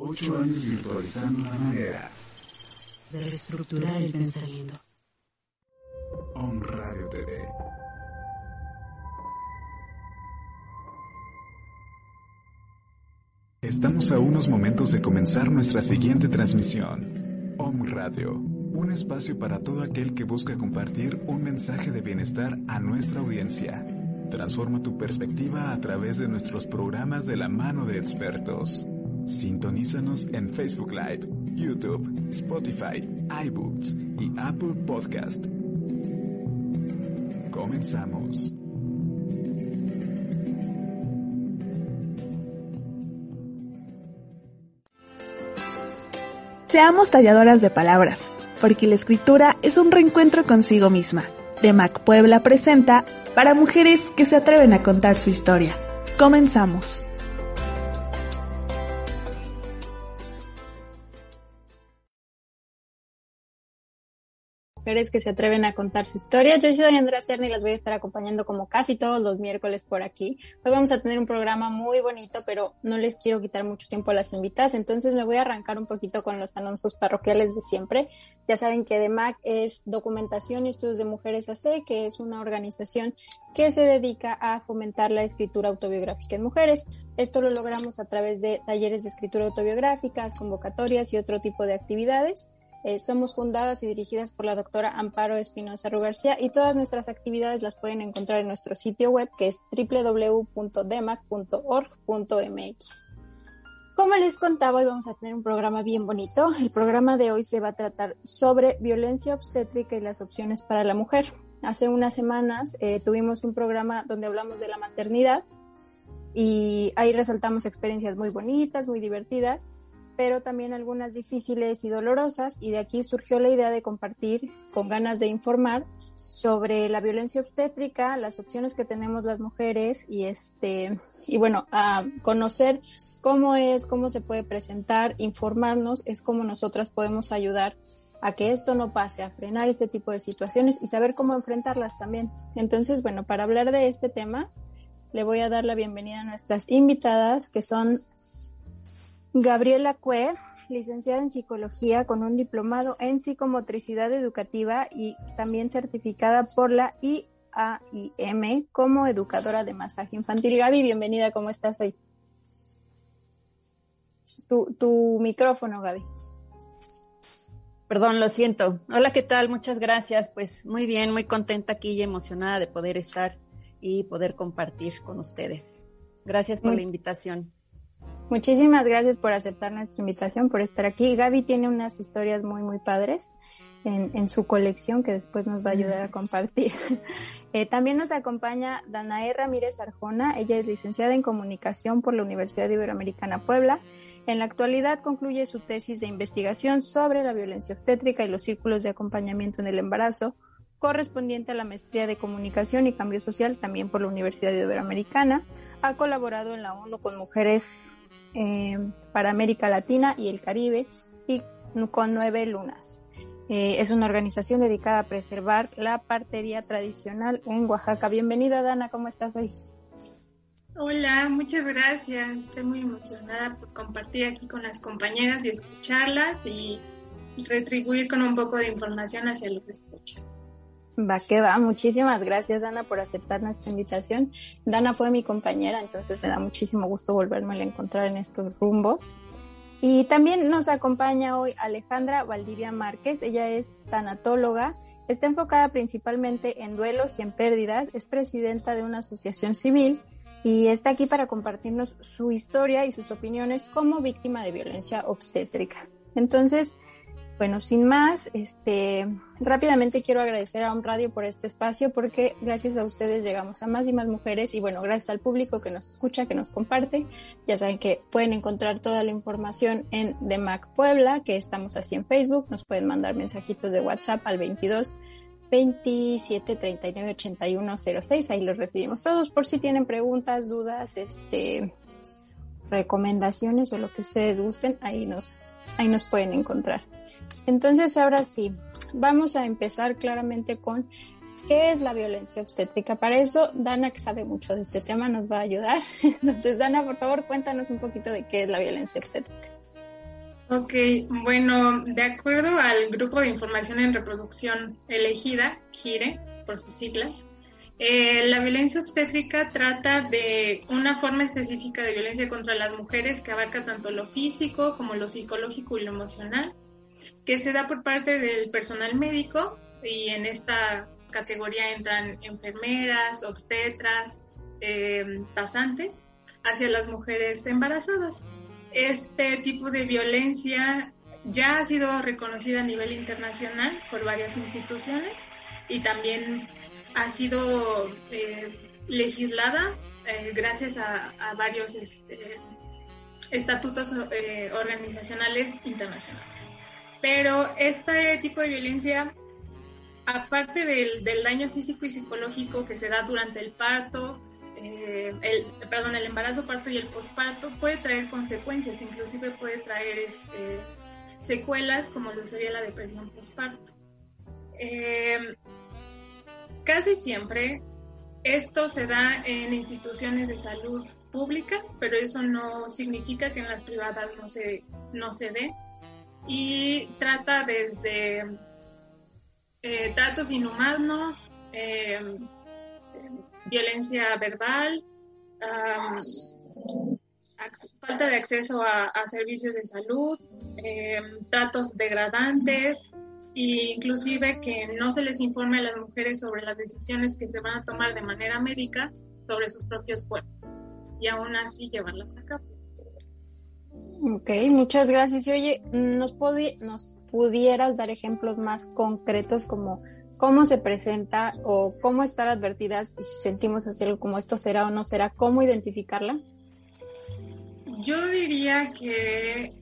Ocho años virtualizando la manera de reestructurar el pensamiento. Om Radio TV. Estamos a unos momentos de comenzar nuestra siguiente transmisión. Om Radio, un espacio para todo aquel que busca compartir un mensaje de bienestar a nuestra audiencia. Transforma tu perspectiva a través de nuestros programas de la mano de expertos. Sintonízanos en Facebook Live, YouTube, Spotify, iBooks y Apple Podcast. Comenzamos. Seamos talladoras de palabras, porque la escritura es un reencuentro consigo misma. De Mac Puebla presenta para mujeres que se atreven a contar su historia. Comenzamos. Mujeres que se atreven a contar su historia. Yo soy Andrea Cerny y las voy a estar acompañando como casi todos los miércoles por aquí. Hoy vamos a tener un programa muy bonito, pero no les quiero quitar mucho tiempo a las invitadas, entonces me voy a arrancar un poquito con los anuncios parroquiales de siempre. Ya saben que DEMAC es Documentación y Estudios de Mujeres AC, que es una organización que se dedica a fomentar la escritura autobiográfica en mujeres. Esto lo logramos a través de talleres de escritura autobiográficas, convocatorias y otro tipo de actividades. Eh, somos fundadas y dirigidas por la doctora Amparo Espinosa García y todas nuestras actividades las pueden encontrar en nuestro sitio web que es www.demac.org.mx. Como les contaba, hoy vamos a tener un programa bien bonito. El programa de hoy se va a tratar sobre violencia obstétrica y las opciones para la mujer. Hace unas semanas eh, tuvimos un programa donde hablamos de la maternidad y ahí resaltamos experiencias muy bonitas, muy divertidas pero también algunas difíciles y dolorosas, y de aquí surgió la idea de compartir con ganas de informar sobre la violencia obstétrica, las opciones que tenemos las mujeres y este y bueno, a conocer cómo es, cómo se puede presentar, informarnos, es cómo nosotras podemos ayudar a que esto no pase, a frenar este tipo de situaciones y saber cómo enfrentarlas también. Entonces, bueno, para hablar de este tema, le voy a dar la bienvenida a nuestras invitadas, que son Gabriela Cue, licenciada en psicología con un diplomado en psicomotricidad educativa y también certificada por la IAIM como educadora de masaje infantil. Gaby, bienvenida, ¿cómo estás hoy? Tu, tu micrófono, Gaby. Perdón, lo siento. Hola, ¿qué tal? Muchas gracias. Pues muy bien, muy contenta aquí y emocionada de poder estar y poder compartir con ustedes. Gracias por la invitación. Muchísimas gracias por aceptar nuestra invitación, por estar aquí. Gaby tiene unas historias muy, muy padres en, su colección que después nos va a ayudar a compartir. Eh, también nos acompaña Danae Ramírez Arjona. Ella es licenciada en comunicación por la Universidad Iberoamericana Puebla. En la actualidad concluye su tesis de investigación sobre la violencia obstétrica y los círculos de acompañamiento en el embarazo, correspondiente a la maestría de comunicación y cambio social también por la Universidad Iberoamericana. Ha colaborado en la ONU con mujeres eh, para América Latina y el Caribe y con nueve lunas. Eh, es una organización dedicada a preservar la partería tradicional en Oaxaca. Bienvenida, Dana, ¿cómo estás hoy? Hola, muchas gracias. Estoy muy emocionada por compartir aquí con las compañeras y escucharlas y retribuir con un poco de información hacia los escuchas. Va que va. Muchísimas gracias, Dana, por aceptar nuestra invitación. Dana fue mi compañera, entonces me da muchísimo gusto volverme a encontrar en estos rumbos. Y también nos acompaña hoy Alejandra Valdivia Márquez. Ella es tanatóloga. Está enfocada principalmente en duelos y en pérdidas. Es presidenta de una asociación civil y está aquí para compartirnos su historia y sus opiniones como víctima de violencia obstétrica. Entonces, bueno, sin más, este, rápidamente quiero agradecer a un radio por este espacio porque gracias a ustedes llegamos a más y más mujeres y bueno, gracias al público que nos escucha, que nos comparte. Ya saben que pueden encontrar toda la información en The Mac Puebla, que estamos así en Facebook. Nos pueden mandar mensajitos de WhatsApp al 22 27 39 81 06. Ahí los recibimos todos por si tienen preguntas, dudas, este, recomendaciones o lo que ustedes gusten. Ahí nos, ahí nos pueden encontrar. Entonces, ahora sí, vamos a empezar claramente con qué es la violencia obstétrica. Para eso, Dana, que sabe mucho de este tema, nos va a ayudar. Entonces, Dana, por favor, cuéntanos un poquito de qué es la violencia obstétrica. Ok, bueno, de acuerdo al Grupo de Información en Reproducción elegida, GIRE, por sus siglas, eh, la violencia obstétrica trata de una forma específica de violencia contra las mujeres que abarca tanto lo físico como lo psicológico y lo emocional que se da por parte del personal médico y en esta categoría entran enfermeras, obstetras, eh, pasantes hacia las mujeres embarazadas. Este tipo de violencia ya ha sido reconocida a nivel internacional por varias instituciones y también ha sido eh, legislada eh, gracias a, varios este, estatutos organizacionales internacionales. Pero este tipo de violencia, aparte del, daño físico y psicológico que se da durante el parto, eh, el, perdón, el embarazo, parto y el posparto, puede traer consecuencias, inclusive puede traer este, secuelas como lo sería la depresión posparto. Eh, casi siempre esto se da en instituciones de salud públicas, pero eso no significa que en las privadas no se, no se dé y trata desde eh, tratos inhumanos, em, violencia verbal, falta de acceso a, servicios de salud, em, tratos degradantes e inclusive que no se les informe a las mujeres sobre las decisiones que se van a tomar de manera médica sobre sus propios cuerpos y aún así llevarlas a cabo. Ok, muchas gracias. Y oye, ¿nos, ¿nos pudieras dar ejemplos más concretos como cómo se presenta o cómo estar advertidas y si sentimos algo como esto será o no será, cómo identificarla? Yo diría que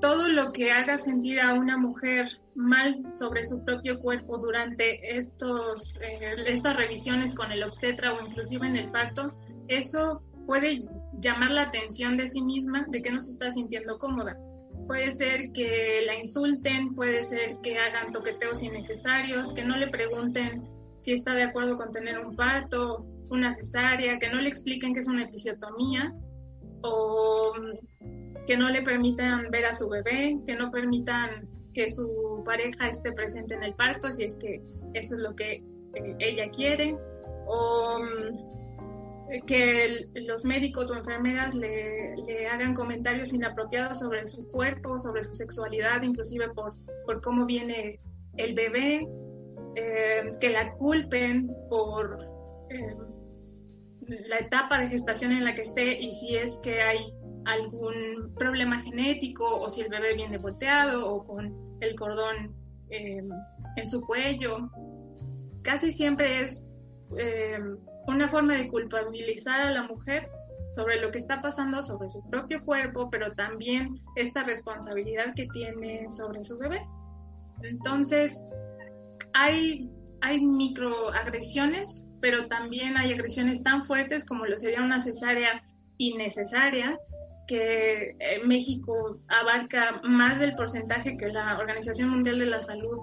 todo lo que haga sentir a una mujer mal sobre su propio cuerpo durante estos, eh, estas revisiones con el obstetra o inclusive en el parto, eso puede llamar la atención de sí misma de que no se está sintiendo cómoda. Puede ser que la insulten, puede ser que hagan toqueteos innecesarios, que no le pregunten si está de acuerdo con tener un parto, una cesárea, que no le expliquen que es una episiotomía o que no le permitan ver a su bebé, que no permitan que su pareja esté presente en el parto si es que eso es lo que eh, ella quiere o que los médicos o enfermeras le, hagan comentarios inapropiados sobre su cuerpo, sobre su sexualidad, inclusive por, por cómo viene el bebé, eh, que la culpen por eh, la etapa de gestación en la que esté y si es que hay algún problema genético o si el bebé viene volteado o con el cordón eh, en su cuello. Casi siempre es una forma de culpabilizar a la mujer sobre lo que está pasando sobre su propio cuerpo, pero también esta responsabilidad que tiene sobre su bebé. Entonces, hay, hay microagresiones, pero también hay agresiones tan fuertes como lo sería una cesárea innecesaria, que eh, México abarca más del porcentaje que la Organización Mundial de la Salud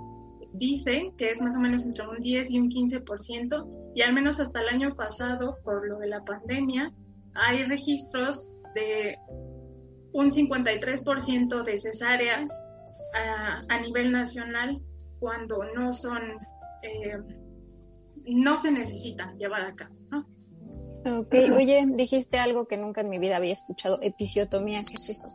dice, que es más o menos entre un 10 y un 15%, y al menos hasta el año pasado, por lo de la pandemia, hay registros de un 53% de cesáreas a, nivel nacional cuando no son, eh, no se necesitan llevar a cabo. ¿no? Ok, oye, dijiste algo que nunca en mi vida había escuchado, episiotomía, ¿qué es eso?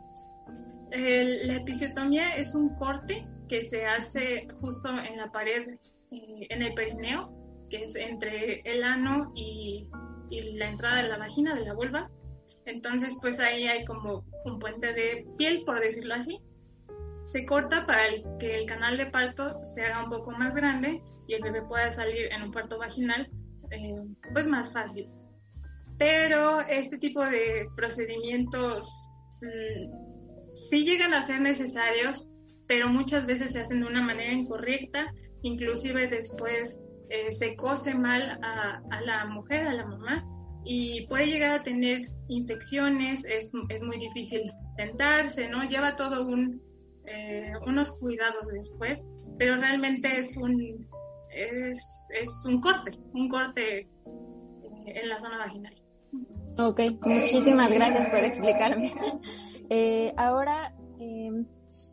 la episiotomía es un corte que se hace justo en la pared, eh, en el perineo, que es entre el ano y y la entrada de la vagina, de la vulva. Entonces, pues ahí hay como un puente de piel, por decirlo así. Se corta para que el canal de parto se haga un poco más grande y el bebé pueda salir en un parto vaginal, eh, pues más fácil. Pero este tipo de procedimientos mm, sí llegan a ser necesarios, pero muchas veces se hacen de una manera incorrecta, inclusive después eh, se cose mal a, la mujer, a la mamá, y puede llegar a tener infecciones, es, es muy difícil sentarse, ¿no? Lleva todo un, eh, unos cuidados después, pero realmente es un, es, es un corte, un corte eh, en la zona vaginal. Ok, muchísimas gracias por explicarme. ahora, em,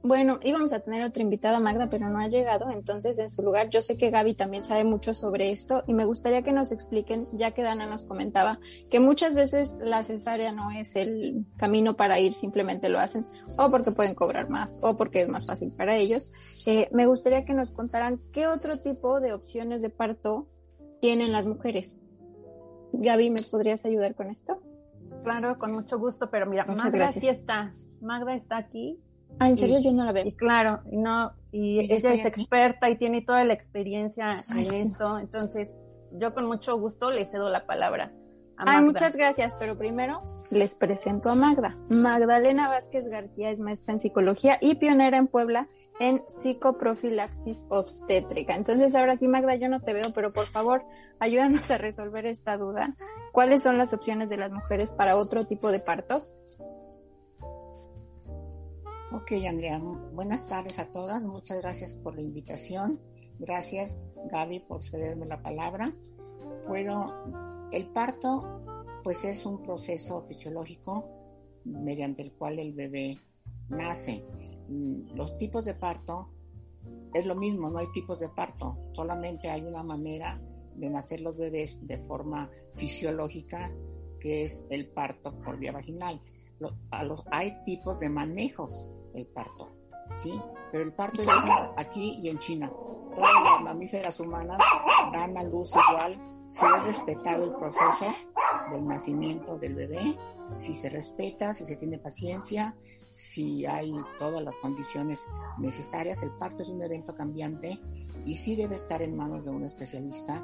bueno, íbamos a tener otra invitada, Magda, pero no ha llegado, entonces en su lugar yo sé que Gaby también sabe mucho sobre esto y me gustaría que nos expliquen, ya que Dana nos comentaba que muchas veces la cesárea no es el camino para ir, simplemente lo hacen o porque pueden cobrar más o porque es más fácil para ellos. Eh, me gustaría que nos contaran qué otro tipo de opciones de parto tienen las mujeres. Gaby, ¿me podrías ayudar con esto? Claro, con mucho gusto, pero mira, Magda sí está. Magda está aquí Ah, ¿en serio? Yo no la veo. Y claro, no, y ella es experta y tiene toda la experiencia en esto, entonces yo con mucho gusto le cedo la palabra. A Magda. Ay, muchas gracias, pero primero les presento a Magda. Magdalena Vázquez García es maestra en psicología y pionera en Puebla en psicoprofilaxis obstétrica. Entonces, ahora sí, Magda, yo no te veo, pero por favor, ayúdanos a resolver esta duda. ¿Cuáles son las opciones de las mujeres para otro tipo de partos? Ok, Andrea, buenas tardes a todas. Muchas gracias por la invitación. Gracias, Gaby, por cederme la palabra. Bueno, el parto, pues es un proceso fisiológico mediante el cual el bebé nace. Mm, los tipos de parto es lo mismo, no hay tipos de parto, solamente hay una manera de nacer los bebés de forma fisiológica, que es el parto por vía vaginal. hay tipos de manejos el parto, ¿sí? Pero el parto es aquí y en China. Todas las mamíferas humanas dan a luz igual si es respetado el proceso del nacimiento del bebé, si se respeta, si se tiene paciencia, si hay todas las condiciones necesarias. El parto es un evento cambiante y sí debe estar en manos de un especialista,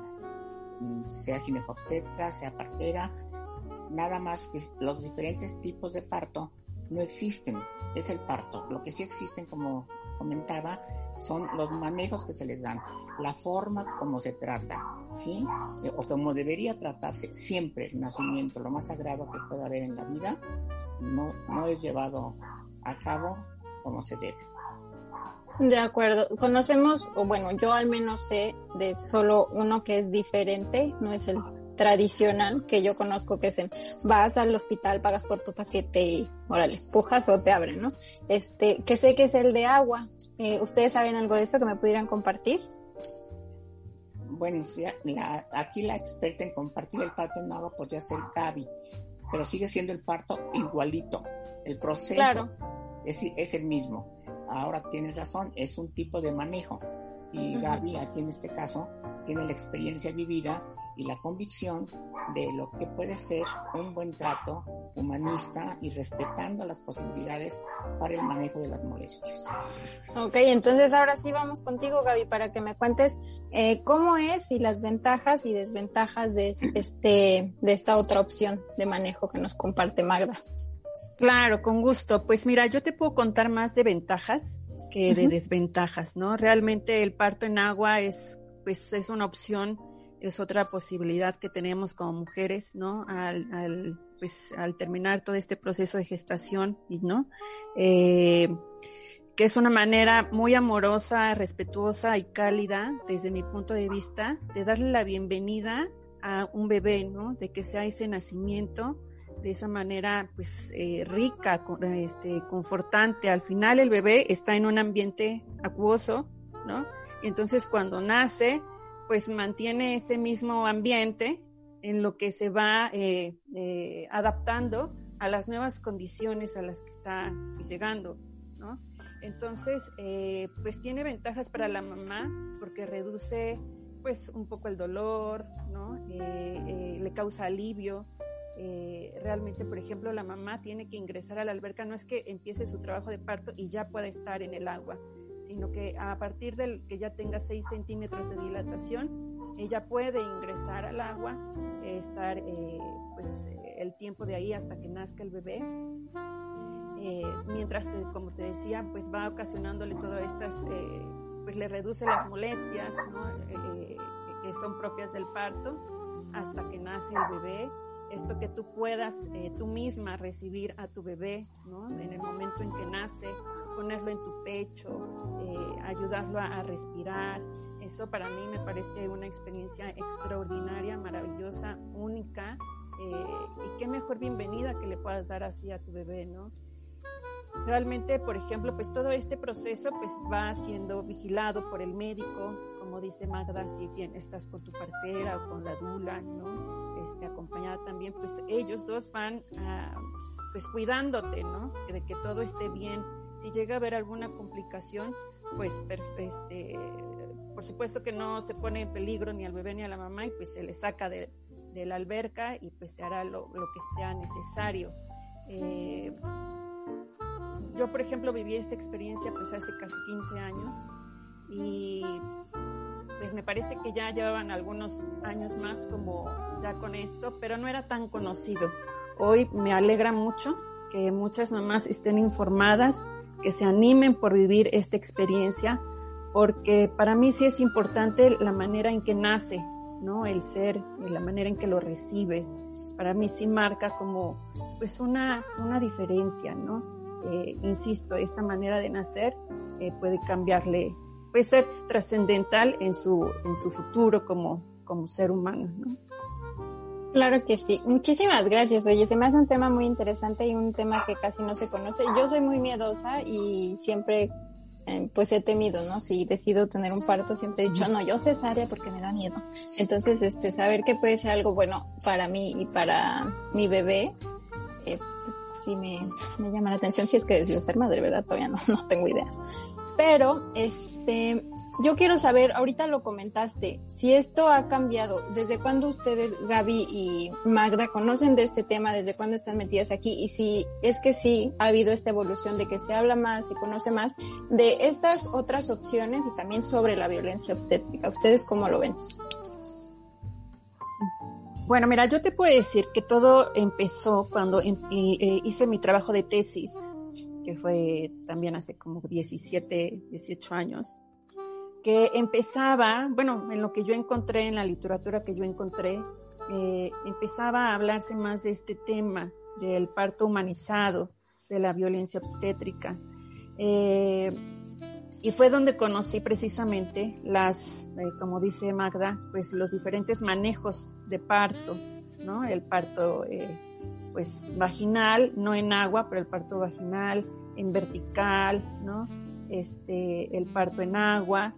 mm, sea ginecobstetra, sea partera, nada más que los diferentes tipos de parto no existen, es el parto. Lo que sí existen, como comentaba, son los manejos que se les dan, la forma como se trata, ¿sí? O como debería tratarse siempre el nacimiento, lo más sagrado que pueda haber en la vida, no, no es llevado a cabo como se debe. De acuerdo. Conocemos, o bueno, yo al menos sé de solo uno que es diferente, no es el tradicional que yo conozco que es en vas al hospital, pagas por tu paquete y órale, pujas o te abren, ¿no? Este, que sé que es el de agua. Eh, ¿Ustedes saben algo de eso que me pudieran compartir? Bueno, aquí la experta en compartir el parto en agua podría ser Gaby, pero sigue siendo el parto igualito. El proceso es, es el mismo. Ahora tienes razón, es un tipo de manejo. Y Gaby, aquí en este caso, tiene la experiencia vivida y la convicción de lo que puede ser un buen trato humanista y respetando las posibilidades para el manejo de las molestias. Ok, entonces ahora sí vamos contigo, Gaby, para que me cuentes eh, cómo es y las ventajas y desventajas de, este, de esta otra opción de manejo que nos comparte Magda. Claro, con gusto. Pues mira, yo te puedo contar más de ventajas que de desventajas, ¿no? Realmente el parto en agua es, pues, es una opción es otra posibilidad que tenemos como mujeres, ¿no? Al, pues, al terminar todo este proceso de gestación, ¿no? Eh, que es una manera muy amorosa, respetuosa y cálida, desde mi punto de vista, de darle la bienvenida a un bebé, ¿no? De que sea ese nacimiento de esa manera, pues, eh, rica, este, confortante. Al final el bebé está en un ambiente acuoso, ¿no? Y entonces cuando nace, pues mantiene ese mismo ambiente en lo que se va eh, eh, adaptando a las nuevas condiciones a las que está pues, llegando, ¿no? Entonces, eh, pues tiene ventajas para la mamá porque reduce pues un poco el dolor, ¿no? le causa alivio. realmente, por ejemplo, la mamá tiene que ingresar a la alberca, no es que empiece su trabajo de parto y ya pueda estar en el agua, sino que a partir del que ya tenga 6 centímetros de dilatación, ella puede ingresar al agua, estar pues el tiempo de ahí hasta que nazca el bebé. Eh, mientras, como te decía, pues va ocasionándole todas estas, eh, pues le reduce las molestias eh, que son propias del parto hasta que nace el bebé. Esto que tú puedas tú misma recibir a tu bebé en el momento en que nace, ponerlo en tu pecho, ayudarlo a, a respirar. Eso para mí me parece una experiencia extraordinaria, maravillosa, única eh, y qué mejor bienvenida que le puedas dar así a tu bebé, ¿no? Realmente, por ejemplo, pues todo este proceso pues va siendo vigilado por el médico, como dice Magda, si estás con tu partera o con la dula, ¿no? Este, acompañada también, pues ellos dos van pues cuidándote, ¿no? De que todo esté bien. Si llega a haber alguna complicación, pues este, por supuesto que no se pone en peligro ni al bebé ni a la mamá y pues se le saca de, de la alberca y pues se hará lo, que sea necesario. Eh, yo, por ejemplo, viví esta experiencia pues hace casi 15 años y pues me parece que ya llevaban algunos años más como ya con esto, pero no era tan conocido. Hoy me alegra mucho que muchas mamás estén informadas, que se animen por vivir esta experiencia, porque para mí sí es importante la manera en que nace ¿no? El ser, la manera en que lo recibes, para mí sí marca como pues una, una diferencia, ¿no? Eh, insisto, esta manera de nacer eh, puede cambiarle, puede ser trascendental en su, en su futuro como, como ser humano, ¿no? Claro que sí. Muchísimas gracias. Oye, se me hace un tema muy interesante y un tema que casi no se conoce. Yo soy muy miedosa y siempre eh, pues he temido, ¿no? Si decido tener un parto, siempre he dicho, no, yo cesárea porque me da miedo. Entonces, este, saber que puede ser algo bueno para mí y para mi bebé, eh, sí me, me llama la atención. Si es que decido ser madre, ¿verdad? Todavía no, no tengo idea. Pero, este, yo quiero saber, ahorita lo comentaste, si esto ha cambiado, ¿desde cuándo ustedes, Gaby y Magda, conocen de este tema? ¿Desde cuándo están metidas aquí? Y si es que sí ha habido esta evolución de que se habla más, y conoce más de estas otras opciones y también sobre la violencia obstétrica. ¿Ustedes cómo lo ven? Bueno, mira, yo te puedo decir que todo empezó cuando em, eh, hice mi trabajo de tesis, que fue también hace como 17, 18 años que empezaba, bueno, en lo que yo encontré, en la literatura que yo encontré, eh, empezaba a hablarse más de este tema del parto humanizado, de la violencia obstétrica. Eh, y fue donde conocí precisamente las, eh, como dice Magda, pues los diferentes manejos de parto, ¿no? El parto, pues vaginal, no en agua, pero el parto vaginal, en vertical, ¿no? Este, el parto en agua,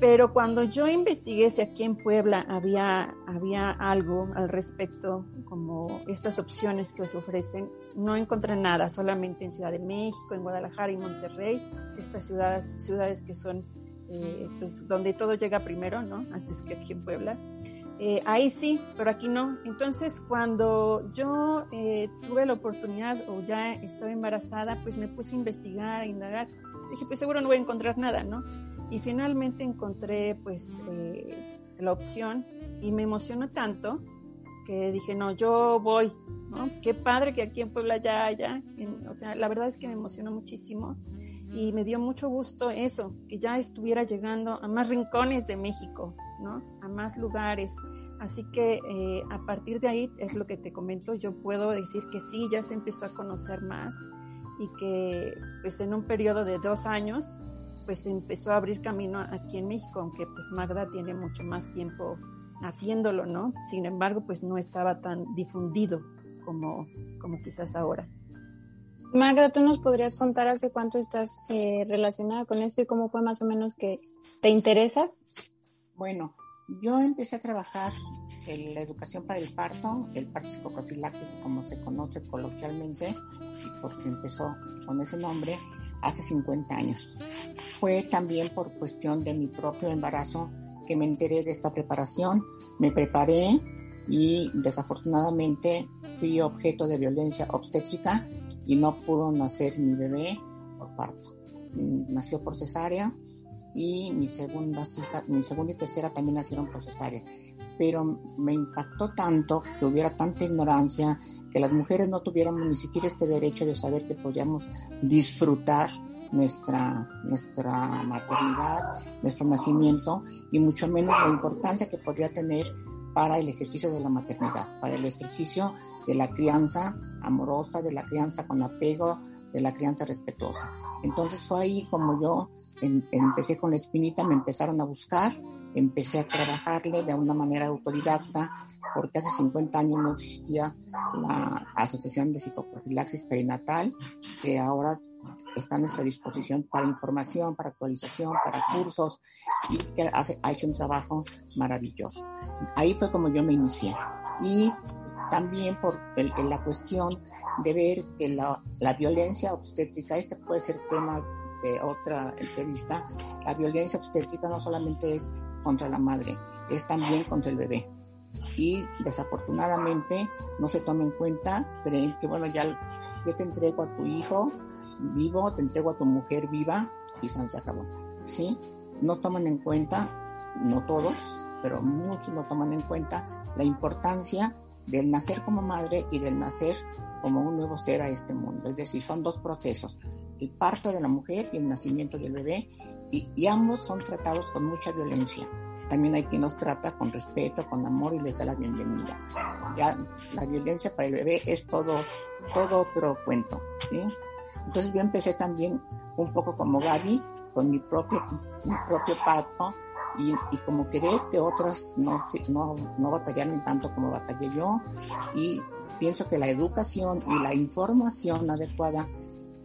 pero cuando yo investigué si aquí en Puebla había, había algo al respecto, como estas opciones que os ofrecen, no encontré nada, solamente en Ciudad de México, en Guadalajara y Monterrey, estas ciudades, ciudades que son eh, pues, donde todo llega primero, ¿no? Antes que aquí en Puebla. Eh, ahí sí, pero aquí no. Entonces, cuando yo eh, tuve la oportunidad o ya estaba embarazada, pues me puse a investigar, a indagar. Dije, pues seguro no voy a encontrar nada, ¿no? Y finalmente encontré pues eh, la opción y me emocionó tanto que dije, no, yo voy, ¿no? Qué padre que aquí en Puebla ya haya. O sea, la verdad es que me emocionó muchísimo y me dio mucho gusto eso, que ya estuviera llegando a más rincones de México, ¿no? A más lugares. Así que eh, a partir de ahí es lo que te comento, yo puedo decir que sí, ya se empezó a conocer más y que pues en un periodo de dos años pues empezó a abrir camino aquí en México, aunque pues Magda tiene mucho más tiempo haciéndolo, ¿no? Sin embargo, pues no estaba tan difundido como, como quizás ahora. Magda, ¿tú nos podrías contar hace cuánto estás eh, relacionada con esto y cómo fue más o menos que te interesas? Bueno, yo empecé a trabajar en la educación para el parto, el parto psicoprofiláctico como se conoce coloquialmente, porque empezó con ese nombre, hace 50 años. Fue también por cuestión de mi propio embarazo que me enteré de esta preparación, me preparé y desafortunadamente fui objeto de violencia obstétrica y no pudo nacer mi bebé por parto. Mm, nació por cesárea y mi segunda hija, mi segunda y tercera también nacieron por cesárea. Pero me impactó tanto que hubiera tanta ignorancia, que las mujeres no tuviéramos ni siquiera este derecho de saber que podíamos disfrutar nuestra, nuestra maternidad, nuestro nacimiento y mucho menos la importancia que podría tener para el ejercicio de la maternidad, para el ejercicio de la crianza amorosa, de la crianza con apego, de la crianza respetuosa. Entonces fue ahí como yo empecé con la espinita, me empezaron a buscar, empecé a trabajarle de una manera autodidacta, porque hace 50 años no existía la Asociación de Psicoprofilaxis Perinatal, que ahora está a nuestra disposición para información, para actualización, para cursos y que hace, ha hecho un trabajo maravilloso. Ahí fue como yo me inicié. Y también por la cuestión de ver que la, la violencia obstétrica, este puede ser tema de otra entrevista, la violencia obstétrica no solamente es contra la madre, es también contra el bebé. Y desafortunadamente no se toma en cuenta, creen que bueno, ya yo te entrego a tu hijo, vivo, te entrego a tu mujer viva y se acabó. ¿Sí? No toman en cuenta, no todos, pero muchos no toman en cuenta la importancia del nacer como madre y del nacer como un nuevo ser a este mundo. Es decir, son dos procesos, el parto de la mujer y el nacimiento del bebé, y, ambos son tratados con mucha violencia. También hay quien los trata con respeto, con amor y les da la bienvenida. Ya la violencia para el bebé es todo, todo otro cuento, ¿sí? Entonces yo empecé también un poco como Gaby, con mi propio, mi propio parto, y, y, como que ve que otras no, no, no batallaron tanto como batallé yo, y pienso que la educación y la información adecuada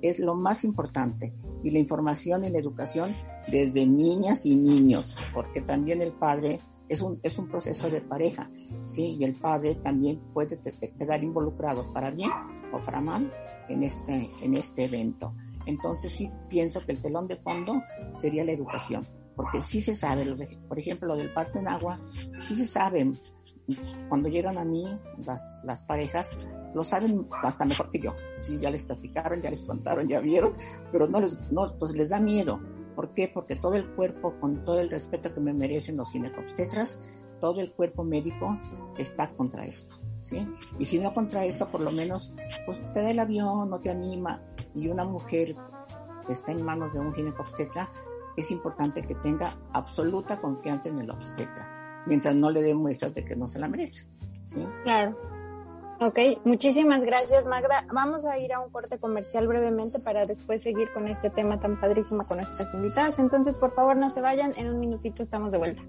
es lo más importante, y la información y la educación desde niñas y niños, porque también el padre es un, es un proceso de pareja, ¿sí? Y el padre también puede quedar involucrado para bien o para mal en este, en este evento. Entonces sí pienso que el telón de fondo sería la educación, porque sí se sabe, por ejemplo, lo del parto en agua, sí se sabe, cuando llegan a mí las, las parejas, lo saben hasta mejor que yo, ya les platicaron, ya les contaron, ya vieron, pero no les, no, pues les da miedo. ¿Por qué? Porque todo el cuerpo, con todo el respeto que me merecen los ginecobstetras, todo el cuerpo médico está contra esto. ¿Sí? Y si no contra esto, por lo menos, pues te da el avión, no te anima. Y una mujer que está en manos de un ginecobstetra, es importante que tenga absoluta confianza en el obstetra, mientras no le dé muestras de que no se la merece. ¿sí? Claro. Ok, muchísimas gracias Magda. Vamos a ir a un corte comercial brevemente para después seguir con este tema tan padrísimo con nuestras invitadas. Entonces, por favor, no se vayan. En un minutito estamos de vuelta.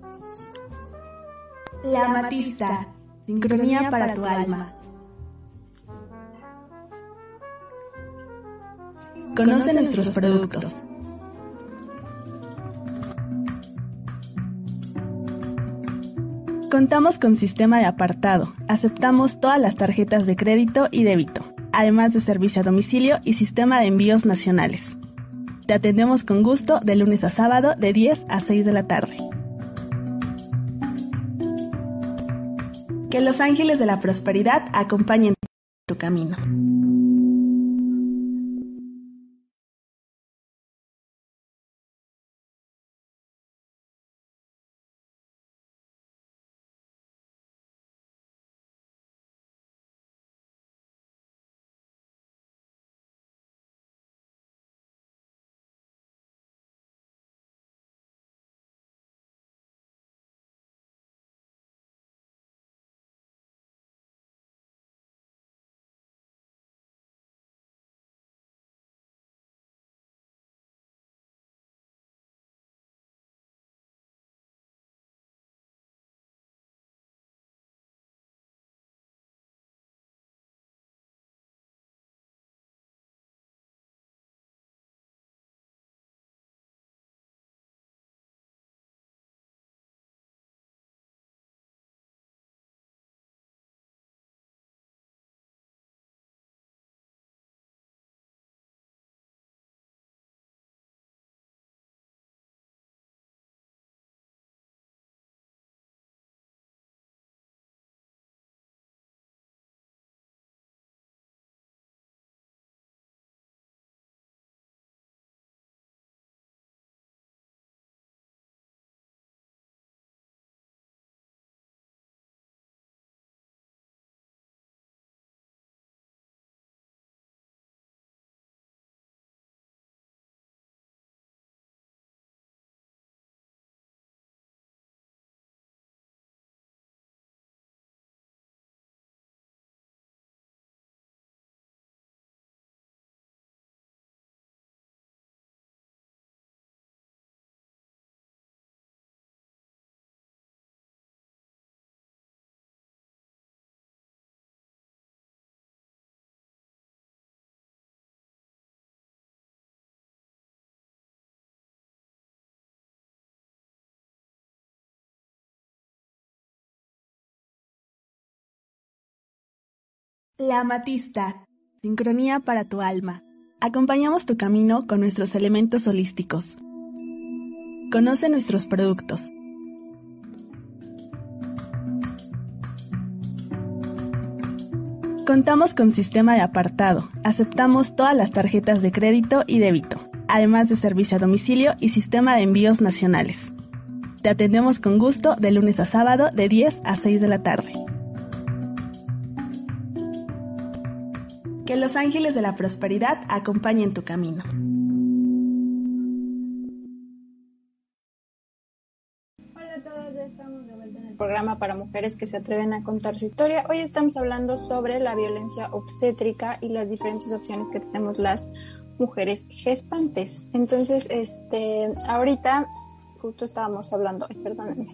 La Matista Sincronía para tu alma. Conoce nuestros productos. Contamos con sistema de apartado. Aceptamos todas las tarjetas de crédito y débito, además de servicio a domicilio y sistema de envíos nacionales. Te atendemos con gusto de lunes a sábado de 10 a 6 de la tarde. Que los ángeles de la prosperidad acompañen tu camino. La Amatista, sincronía para tu alma. Acompañamos tu camino con nuestros elementos holísticos. Conoce nuestros productos. Contamos con sistema de apartado. Aceptamos todas las tarjetas de crédito y débito, además de servicio a domicilio y sistema de envíos nacionales. Te atendemos con gusto de lunes a sábado de 10 a 6 de la tarde. Los ángeles de la prosperidad acompañen tu camino. Hola a todos, ya estamos de vuelta en el programa para mujeres que se atreven a contar su historia. Hoy estamos hablando sobre la violencia obstétrica y las diferentes opciones que tenemos las mujeres gestantes. Entonces, este, ahorita justo estábamos hablando, perdónenme,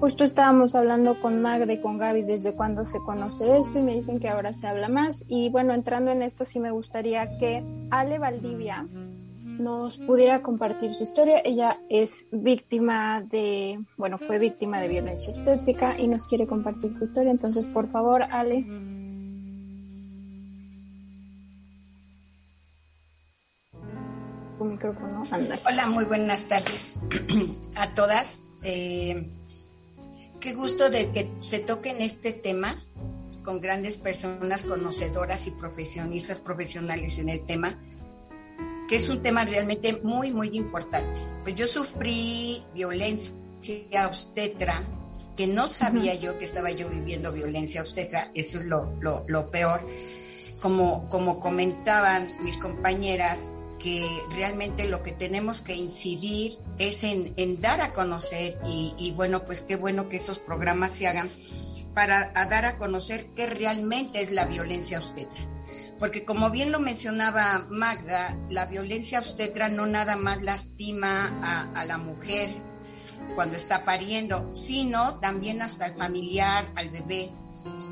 Justo estábamos hablando con Magde y con Gaby desde cuándo se conoce esto y me dicen que ahora se habla más. Y bueno, entrando en esto sí me gustaría que Ale Valdivia nos pudiera compartir su historia. Ella es víctima de, bueno, fue víctima de violencia obstétrica y nos quiere compartir su historia. Entonces, por favor, Ale. Micrófono, anda. Hola, muy buenas tardes a todas. Eh, qué gusto de que se toquen este tema con grandes personas conocedoras y profesionistas profesionales en el tema, que es un tema realmente muy, muy importante. Pues yo sufrí violencia obstetra, que no sabía yo que estaba yo viviendo violencia obstetra, eso es lo, lo, lo peor. Como, como comentaban mis compañeras, que realmente lo que tenemos que incidir es en, dar a conocer y, bueno, pues qué bueno que estos programas se hagan para dar a conocer qué realmente es la violencia obstetra. Porque como bien lo mencionaba Magda, la violencia obstetra no nada más lastima a, a la mujer cuando está pariendo, sino también hasta el familiar, al bebé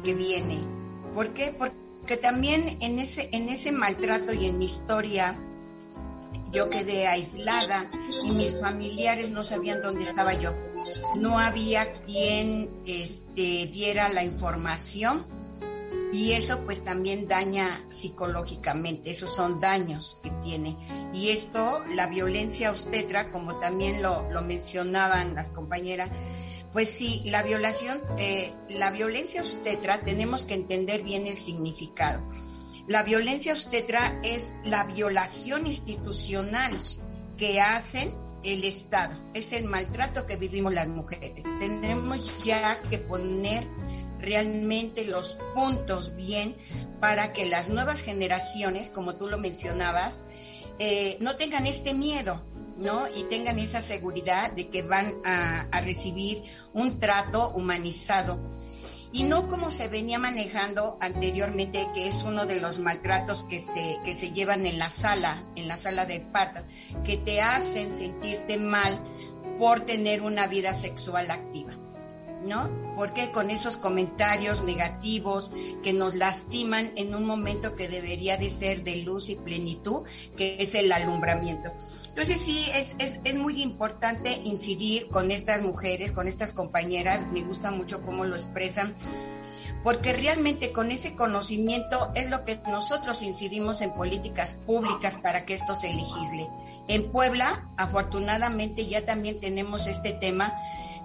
que viene. ¿Por qué? Porque también en ese, en ese maltrato y en mi historia, yo quedé aislada y mis familiares no sabían dónde estaba yo. No había quien este, diera la información y eso pues también daña psicológicamente, esos son daños que tiene. Y esto, la violencia obstetra, como también lo, lo mencionaban las compañeras, pues sí, la violación, eh, la violencia obstetra tenemos que entender bien el significado. La violencia obstetra es la violación institucional que hacen el Estado, es el maltrato que vivimos las mujeres. Tenemos ya que poner realmente los puntos bien para que las nuevas generaciones, como tú lo mencionabas, eh, no tengan este miedo, ¿no? Y tengan esa seguridad de que van a, a recibir un trato humanizado y no como se venía manejando anteriormente, que es uno de los maltratos que se, que se llevan en la sala, en la sala de parto, que te hacen sentirte mal por tener una vida sexual activa. ¿No? Porque con esos comentarios negativos que nos lastiman en un momento que debería de ser de luz y plenitud, que es el alumbramiento. Entonces sí, es, es, es, muy importante incidir con estas mujeres, con estas compañeras, me gusta mucho cómo lo expresan, porque realmente con ese conocimiento es lo que nosotros incidimos en políticas públicas para que esto se legisle. En Puebla, afortunadamente, ya también tenemos este tema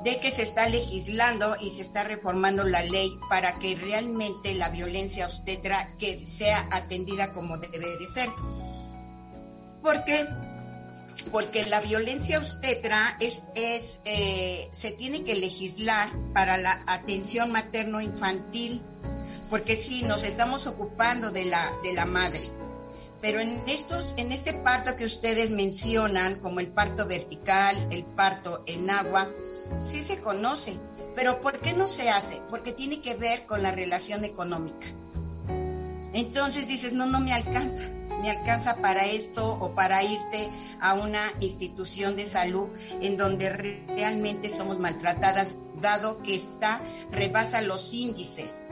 de que se está legislando y se está reformando la ley para que realmente la violencia obstetra que sea atendida como debe de ser. Porque porque la violencia obstetra es, es eh, se tiene que legislar para la atención materno-infantil, porque sí, nos estamos ocupando de la, de la madre. Pero en estos, en este parto que ustedes mencionan, como el parto vertical, el parto en agua, sí se conoce. Pero ¿por qué no se hace? Porque tiene que ver con la relación económica. Entonces dices, no, no me alcanza me alcanza para esto o para irte a una institución de salud en donde realmente somos maltratadas, dado que está, rebasa los índices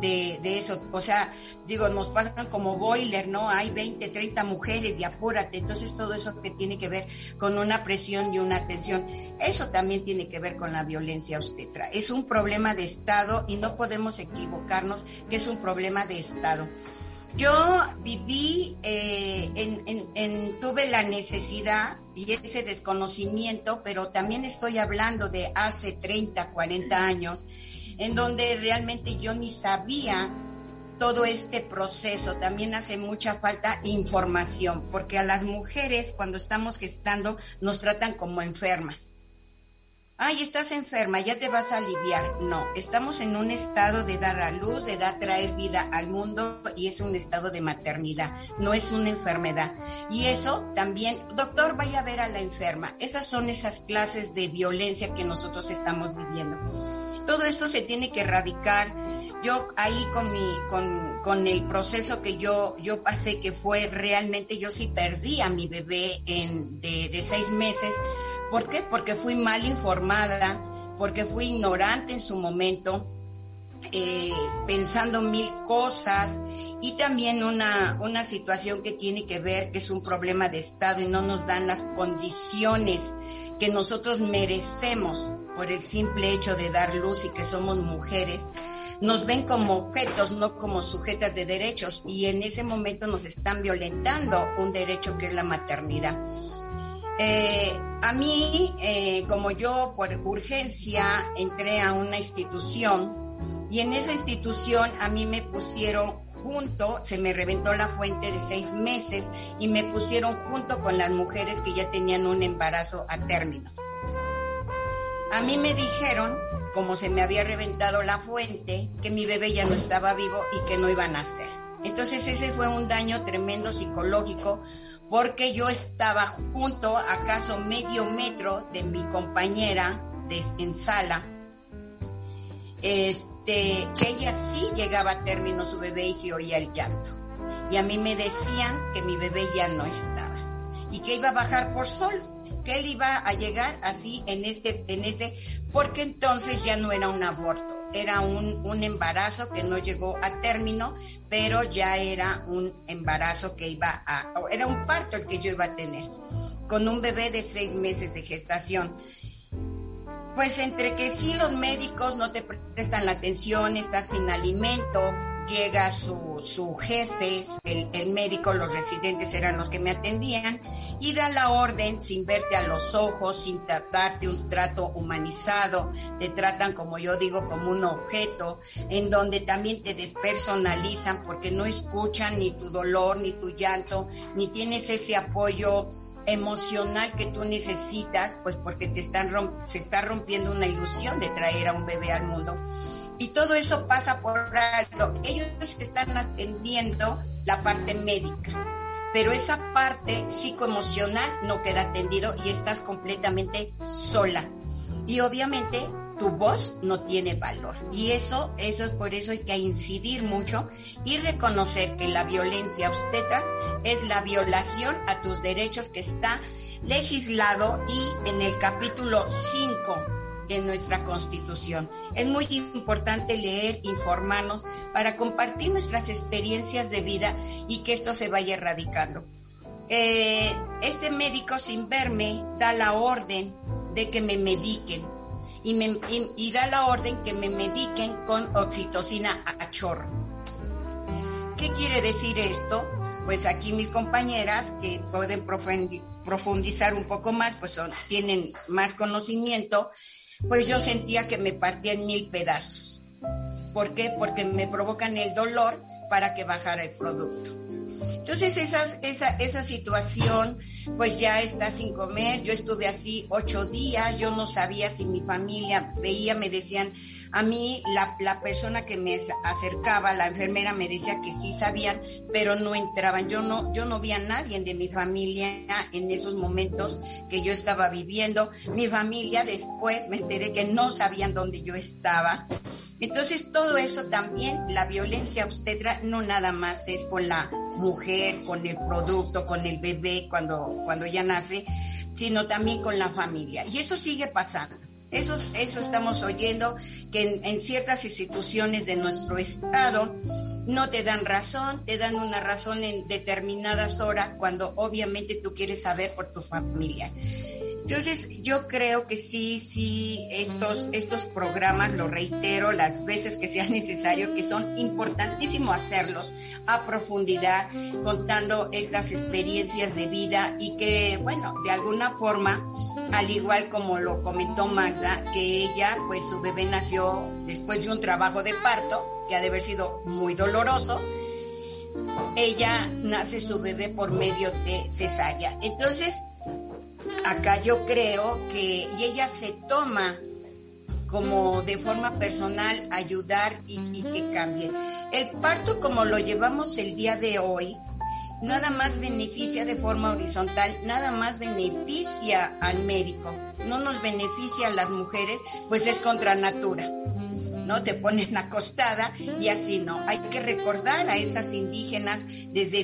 de, de, eso. O sea, digo, nos pasan como boiler, ¿no? Hay 20, 30 mujeres y apúrate. Entonces todo eso que tiene que ver con una presión y una tensión, eso también tiene que ver con la violencia obstetra. Es un problema de Estado y no podemos equivocarnos que es un problema de Estado. Yo viví, eh, en, tuve la necesidad y ese desconocimiento, pero también estoy hablando de hace 30, 40 años, en donde realmente yo ni sabía todo este proceso. También hace mucha falta información, porque a las mujeres cuando estamos gestando nos tratan como enfermas ay, estás enferma, ya te vas a aliviar. No, estamos en un estado de dar a luz, de dar, traer vida al mundo y es un estado de maternidad, no es una enfermedad. Y eso también, doctor, vaya a ver a la enferma. Esas son esas clases de violencia que nosotros estamos viviendo. Todo esto se tiene que erradicar. Yo ahí con mi, con, con el proceso que yo, yo pasé, que fue realmente, yo sí perdí a mi bebé en, de, de seis meses ¿Por qué? Porque fui mal informada, porque fui ignorante en su momento, eh, pensando mil cosas y también una, una situación que tiene que ver que es un problema de Estado y no nos dan las condiciones que nosotros merecemos por el simple hecho de dar luz y que somos mujeres nos ven como objetos, no como sujetas de derechos, y en ese momento nos están violentando un derecho que es la maternidad. Eh, a mí, eh, como yo por urgencia entré a una institución y en esa institución a mí me pusieron junto, se me reventó la fuente de seis meses y me pusieron junto con las mujeres que ya tenían un embarazo a término. A mí me dijeron, como se me había reventado la fuente, que mi bebé ya no estaba vivo y que no iba a nacer. Entonces ese fue un daño tremendo psicológico porque yo estaba junto, acaso medio metro de mi compañera de, en sala, este, que ella sí llegaba a término su bebé y se oía el llanto. Y a mí me decían que mi bebé ya no estaba y que iba a bajar por sol, él iba a llegar así en este, en este, porque entonces ya no era un aborto era un, un, embarazo que no llegó a término, pero ya era un embarazo que iba a, era un parto el que yo iba a tener, con un bebé de seis meses de gestación. Pues entre que sí los médicos no te prestan la atención, estás sin alimento, llega su, su jefe, el, el, médico, los residentes eran los que me atendían, y da la orden sin verte a los ojos, sin darte un trato humanizado, te tratan, como yo digo, como un objeto, en donde también te despersonalizan porque no escuchan ni tu dolor, ni tu llanto, ni tienes ese apoyo emocional que tú necesitas, pues porque te están se está rompiendo una ilusión de traer a un bebé al mundo y todo eso pasa por alto. Ellos están atendiendo la parte médica, pero esa parte psicoemocional no queda atendido y estás completamente sola. Y obviamente tu voz no tiene valor. Y eso, eso es por eso hay que incidir mucho y reconocer que la violencia obstetra es la violación a tus derechos que está legislado y en el capítulo 5 de nuestra Constitución. Es muy importante leer, informarnos para compartir nuestras experiencias de vida y que esto se vaya erradicando. Eh, este médico sin verme da la orden de que me mediquen y, me, da la orden que me mediquen con oxitocina a chorro. ¿Qué quiere decir esto? Pues aquí mis compañeras que pueden profundizar un poco más, pues tienen más conocimiento pues yo sentía que me partía en mil pedazos. ¿Por qué? Porque me provocan el dolor para que bajara el producto. Entonces esa, esa, esa situación pues ya está sin comer. Yo estuve así ocho días, yo no sabía si mi familia veía, me decían, a mí la, la persona que me acercaba, la enfermera me decía que sí sabían, pero no entraban. Yo no, yo no vi a nadie de mi familia en esos momentos que yo estaba viviendo. Mi familia después me enteré que no sabían dónde yo estaba. Entonces todo eso también, la violencia obstetra no nada más es con la mujer, con el producto, con el bebé cuando, cuando ya nace, sino también con la familia. Y eso sigue pasando. Eso, eso estamos oyendo, que en, ciertas instituciones de nuestro estado no te dan razón, te dan una razón en determinadas horas cuando obviamente tú quieres saber por tu familia. Entonces, yo creo que sí, sí, estos, estos programas, lo reitero las veces que sea necesario, que son importantísimos hacerlos a profundidad, contando estas experiencias de vida y que, bueno, de alguna forma, al igual como lo comentó Magda, que ella, pues su bebé nació después de un trabajo de parto, que ha de haber sido muy doloroso, ella nace su bebé por medio de cesárea. Entonces, acá yo creo que y ella se toma como de forma personal ayudar y, que cambie. El parto como lo llevamos el día de hoy, nada más beneficia de forma horizontal, nada más beneficia al médico, no nos beneficia a las mujeres, pues es contra natura. ¿No? Te ponen acostada y así no. Hay que recordar a esas indígenas desde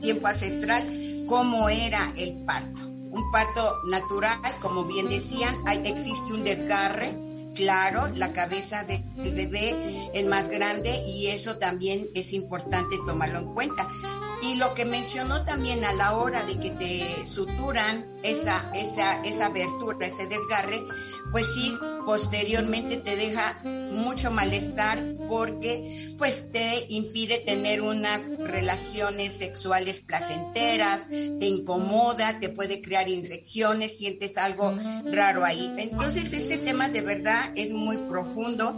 tiempo ancestral cómo era el parto un parto natural, como bien decían, existe un desgarre, claro, la cabeza del bebé es más grande y eso también es importante tomarlo en cuenta. Y lo que mencionó también a la hora de que te suturan esa, esa, esa abertura, ese desgarre, pues sí, posteriormente te deja mucho malestar porque pues te impide tener unas relaciones sexuales placenteras, te incomoda, te puede crear infecciones, sientes algo raro ahí. Entonces este tema de verdad es muy profundo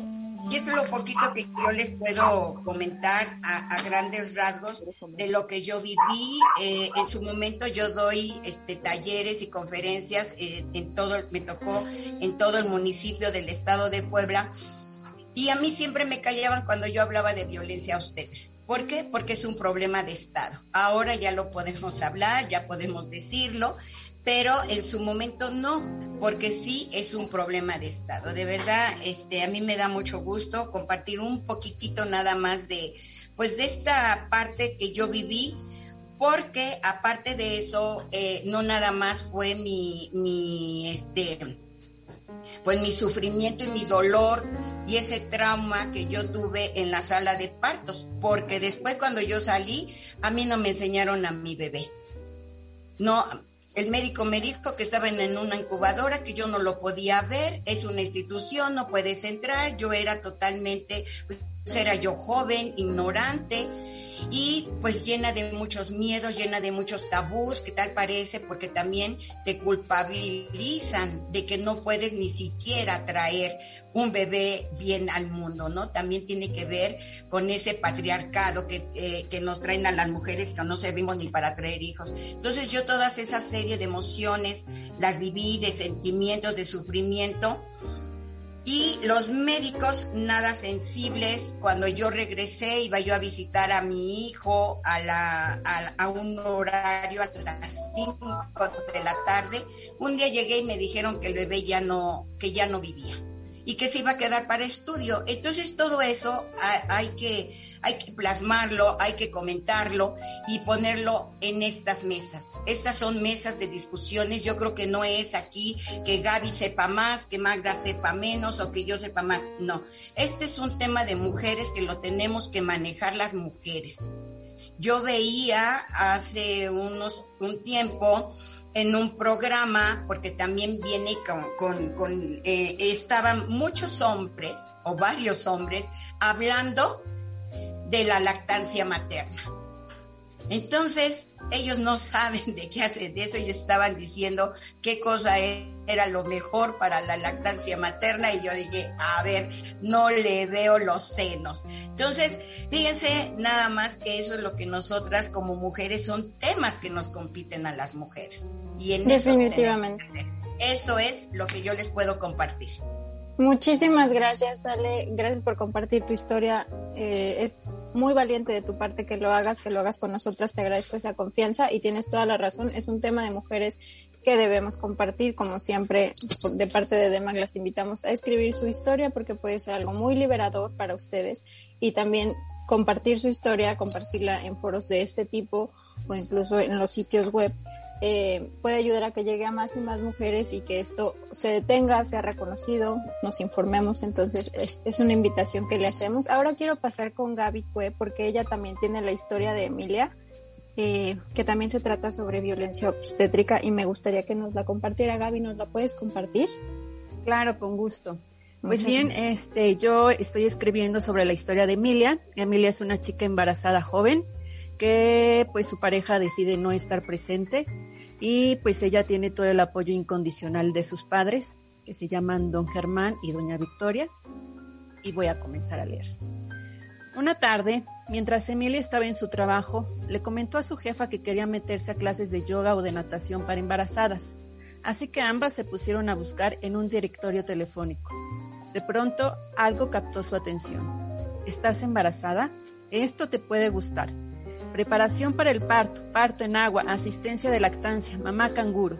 y eso es lo poquito que yo les puedo comentar a, grandes rasgos de lo que yo viví. Eh, en su momento yo doy este, talleres y conferencias eh, en todo, me tocó en todo el municipio del estado de Puebla. Y a mí siempre me callaban cuando yo hablaba de violencia obstétrica. ¿Por qué? Porque es un problema de Estado. Ahora ya lo podemos hablar, ya podemos decirlo, pero en su momento no, porque sí es un problema de Estado. De verdad, este, a mí me da mucho gusto compartir un poquitito nada más de, pues de esta parte que yo viví, porque aparte de eso, eh, no nada más fue mi, mi, este, pues mi sufrimiento y mi dolor y ese trauma que yo tuve en la sala de partos, porque después cuando yo salí, a mí no me enseñaron a mi bebé. No, el médico me dijo que estaban en una incubadora, que yo no lo podía ver, es una institución, no puedes entrar, yo era totalmente, pues era yo joven, ignorante y pues llena de muchos miedos, llena de muchos tabús, que tal parece, porque también te culpabilizan de que no puedes ni siquiera traer un bebé bien al mundo, ¿no? También tiene que ver con ese patriarcado que, eh, que nos traen a las mujeres que no servimos ni para traer hijos. Entonces yo todas esas serie de emociones las viví, de sentimientos, de sufrimiento, y los médicos nada sensibles. Cuando yo regresé, iba yo a visitar a mi hijo a, la, a, un horario a las 5 de la tarde. Un día llegué y me dijeron que el bebé ya no, que ya no vivía y que se iba a quedar para estudio. Entonces todo eso hay que, hay que plasmarlo, hay que comentarlo y ponerlo en estas mesas. Estas son mesas de discusiones. Yo creo que no es aquí que Gaby sepa más, que Magda sepa menos o que yo sepa más. No, este es un tema de mujeres que lo tenemos que manejar las mujeres. Yo veía hace unos, un tiempo en un programa, porque también viene con, con, eh, estaban muchos hombres o varios hombres hablando de la lactancia materna. Entonces, ellos no saben de qué hacer de eso, ellos estaban diciendo qué cosa era lo mejor para la lactancia materna y yo dije, a ver, no le veo los senos. Entonces, fíjense nada más que eso es lo que nosotras como mujeres son temas que nos compiten a las mujeres. Y en Definitivamente. Eso, eso es lo que yo les puedo compartir. Muchísimas gracias, Ale. Gracias por compartir tu historia. Eh, es muy valiente de tu parte que lo hagas, que lo hagas con nosotras. Te agradezco esa confianza y tienes toda la razón. Es un tema de mujeres que debemos compartir. Como siempre, de parte de Demag las invitamos a escribir su historia porque puede ser algo muy liberador para ustedes y también compartir su historia, compartirla en foros de este tipo o incluso en los sitios web eh, puede ayudar a que llegue a más y más mujeres y que esto se detenga, sea reconocido, nos informemos. Entonces, es, una invitación que le hacemos. Ahora quiero pasar con Gaby Cue, porque ella también tiene la historia de Emilia, eh, que también se trata sobre violencia obstétrica y me gustaría que nos la compartiera. Gaby, ¿nos la puedes compartir? Claro, con gusto. Pues bien, este, yo estoy escribiendo sobre la historia de Emilia. Emilia es una chica embarazada joven que pues su pareja decide no estar presente y pues ella tiene todo el apoyo incondicional de sus padres, que se llaman don Germán y doña Victoria. Y voy a comenzar a leer. Una tarde, mientras Emilia estaba en su trabajo, le comentó a su jefa que quería meterse a clases de yoga o de natación para embarazadas, así que ambas se pusieron a buscar en un directorio telefónico. De pronto, algo captó su atención. ¿Estás embarazada? Esto te puede gustar. Preparación para el parto, parto en agua, asistencia de lactancia, mamá canguro.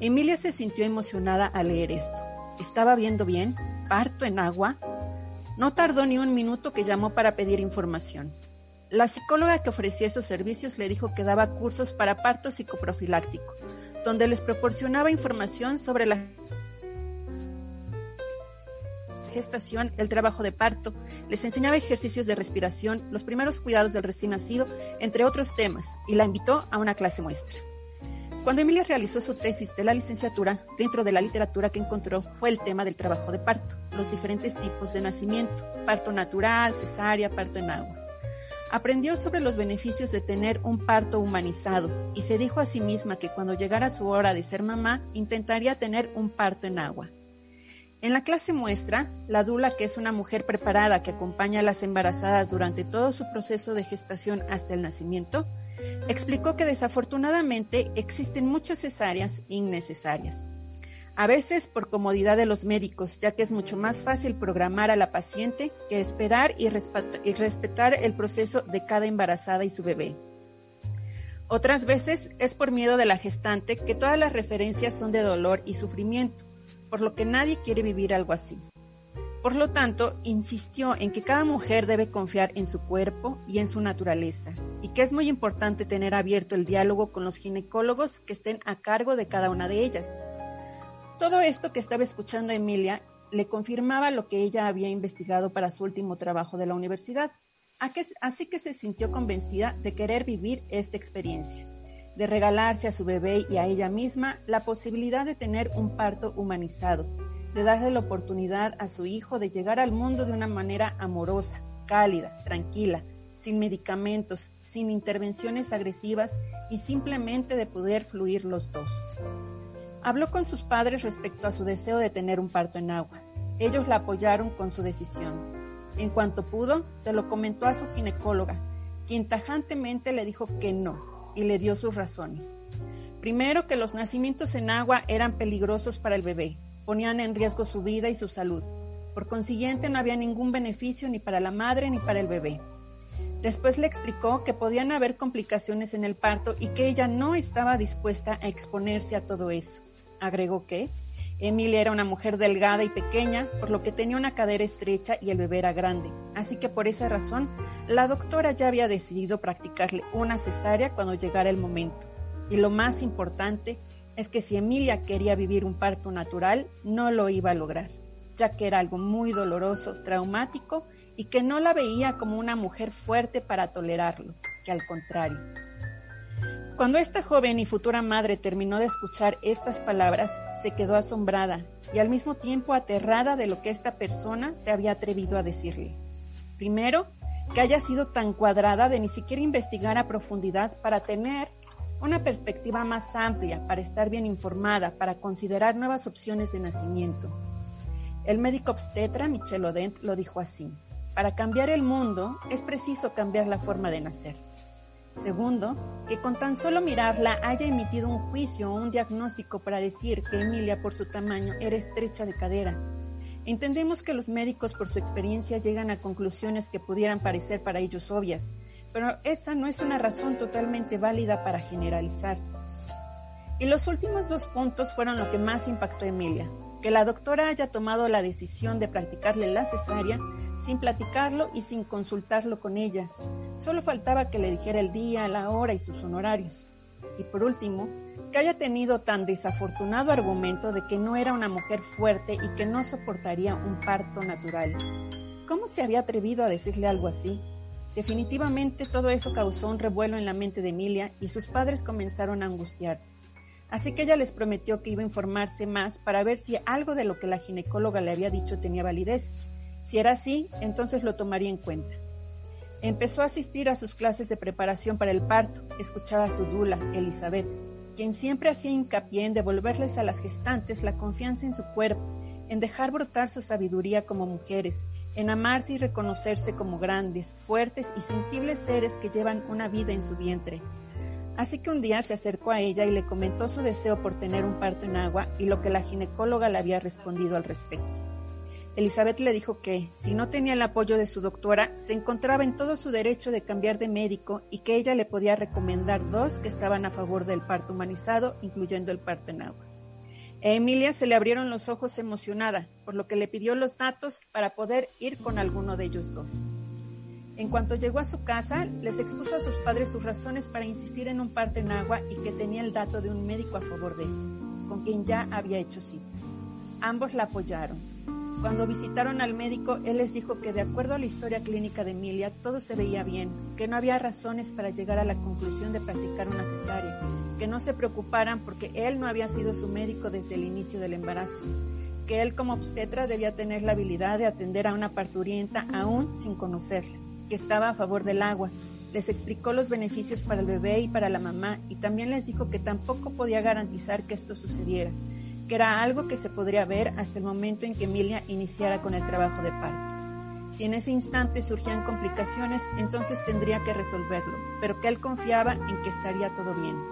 Emilia se sintió emocionada al leer esto. ¿Estaba viendo bien? ¿Parto en agua? No tardó ni un minuto que llamó para pedir información. La psicóloga que ofrecía esos servicios le dijo que daba cursos para parto psicoprofiláctico, donde les proporcionaba información sobre la gestación, el trabajo de parto, les enseñaba ejercicios de respiración, los primeros cuidados del recién nacido, entre otros temas, y la invitó a una clase muestra. Cuando Emilia realizó su tesis de la licenciatura, dentro de la literatura que encontró fue el tema del trabajo de parto, los diferentes tipos de nacimiento, parto natural, cesárea, parto en agua. Aprendió sobre los beneficios de tener un parto humanizado y se dijo a sí misma que cuando llegara su hora de ser mamá intentaría tener un parto en agua. En la clase muestra, la dula, que es una mujer preparada que acompaña a las embarazadas durante todo su proceso de gestación hasta el nacimiento, explicó que desafortunadamente existen muchas cesáreas innecesarias. A veces por comodidad de los médicos, ya que es mucho más fácil programar a la paciente que esperar y, respetar el proceso de cada embarazada y su bebé. Otras veces es por miedo de la gestante que todas las referencias son de dolor y sufrimiento por lo que nadie quiere vivir algo así. Por lo tanto, insistió en que cada mujer debe confiar en su cuerpo y en su naturaleza, y que es muy importante tener abierto el diálogo con los ginecólogos que estén a cargo de cada una de ellas. Todo esto que estaba escuchando Emilia le confirmaba lo que ella había investigado para su último trabajo de la universidad, así que se sintió convencida de querer vivir esta experiencia de regalarse a su bebé y a ella misma la posibilidad de tener un parto humanizado, de darle la oportunidad a su hijo de llegar al mundo de una manera amorosa, cálida, tranquila, sin medicamentos, sin intervenciones agresivas y simplemente de poder fluir los dos. Habló con sus padres respecto a su deseo de tener un parto en agua. Ellos la apoyaron con su decisión. En cuanto pudo, se lo comentó a su ginecóloga, quien tajantemente le dijo que no, y le dio sus razones. Primero, que los nacimientos en agua eran peligrosos para el bebé, ponían en riesgo su vida y su salud. Por consiguiente, no había ningún beneficio ni para la madre ni para el bebé. Después le explicó que podían haber complicaciones en el parto y que ella no estaba dispuesta a exponerse a todo eso. Agregó que Emilia era una mujer delgada y pequeña, por lo que tenía una cadera estrecha y el bebé era grande. Así que por esa razón, la doctora ya había decidido practicarle una cesárea cuando llegara el momento. Y lo más importante es que si Emilia quería vivir un parto natural, no lo iba a lograr, ya que era algo muy doloroso, traumático y que no la veía como una mujer fuerte para tolerarlo, que al contrario, cuando esta joven y futura madre terminó de escuchar estas palabras, se quedó asombrada y al mismo tiempo aterrada de lo que esta persona se había atrevido a decirle. Primero, que haya sido tan cuadrada de ni siquiera investigar a profundidad para tener una perspectiva más amplia, para estar bien informada, para considerar nuevas opciones de nacimiento. El médico obstetra Michel Odent lo dijo así, para cambiar el mundo es preciso cambiar la forma de nacer. Segundo, que con tan solo mirarla haya emitido un juicio o un diagnóstico para decir que Emilia por su tamaño era estrecha de cadera. Entendemos que los médicos por su experiencia llegan a conclusiones que pudieran parecer para ellos obvias, pero esa no es una razón totalmente válida para generalizar. Y los últimos dos puntos fueron lo que más impactó a Emilia. Que la doctora haya tomado la decisión de practicarle la cesárea sin platicarlo y sin consultarlo con ella, Solo faltaba que le dijera el día, la hora y sus honorarios. Y por último, que haya tenido tan desafortunado argumento de que no era una mujer fuerte y que no soportaría un parto natural. ¿Cómo se había atrevido a decirle algo así? Definitivamente todo eso causó un revuelo en la mente de Emilia y sus padres comenzaron a angustiarse. Así que ella les prometió que iba a informarse más para ver si algo de lo que la ginecóloga le había dicho tenía validez. Si era así, entonces lo tomaría en cuenta. Empezó a asistir a sus clases de preparación para el parto, escuchaba a su dula, Elizabeth, quien siempre hacía hincapié en devolverles a las gestantes la confianza en su cuerpo, en dejar brotar su sabiduría como mujeres, en amarse y reconocerse como grandes, fuertes y sensibles seres que llevan una vida en su vientre. Así que un día se acercó a ella y le comentó su deseo por tener un parto en agua y lo que la ginecóloga le había respondido al respecto. Elizabeth le dijo que, si no tenía el apoyo de su doctora, se encontraba en todo su derecho de cambiar de médico y que ella le podía recomendar dos que estaban a favor del parto humanizado, incluyendo el parto en agua. A Emilia se le abrieron los ojos emocionada, por lo que le pidió los datos para poder ir con alguno de ellos dos. En cuanto llegó a su casa, les expuso a sus padres sus razones para insistir en un parto en agua y que tenía el dato de un médico a favor de esto, con quien ya había hecho cita. Ambos la apoyaron. Cuando visitaron al médico, él les dijo que de acuerdo a la historia clínica de Emilia, todo se veía bien, que no había razones para llegar a la conclusión de practicar una cesárea, que no se preocuparan porque él no había sido su médico desde el inicio del embarazo, que él como obstetra debía tener la habilidad de atender a una parturienta aún sin conocerla, que estaba a favor del agua, les explicó los beneficios para el bebé y para la mamá y también les dijo que tampoco podía garantizar que esto sucediera, que era algo que se podría ver hasta el momento en que Emilia iniciara con el trabajo de parto. Si en ese instante surgían complicaciones, entonces tendría que resolverlo, pero que él confiaba en que estaría todo bien.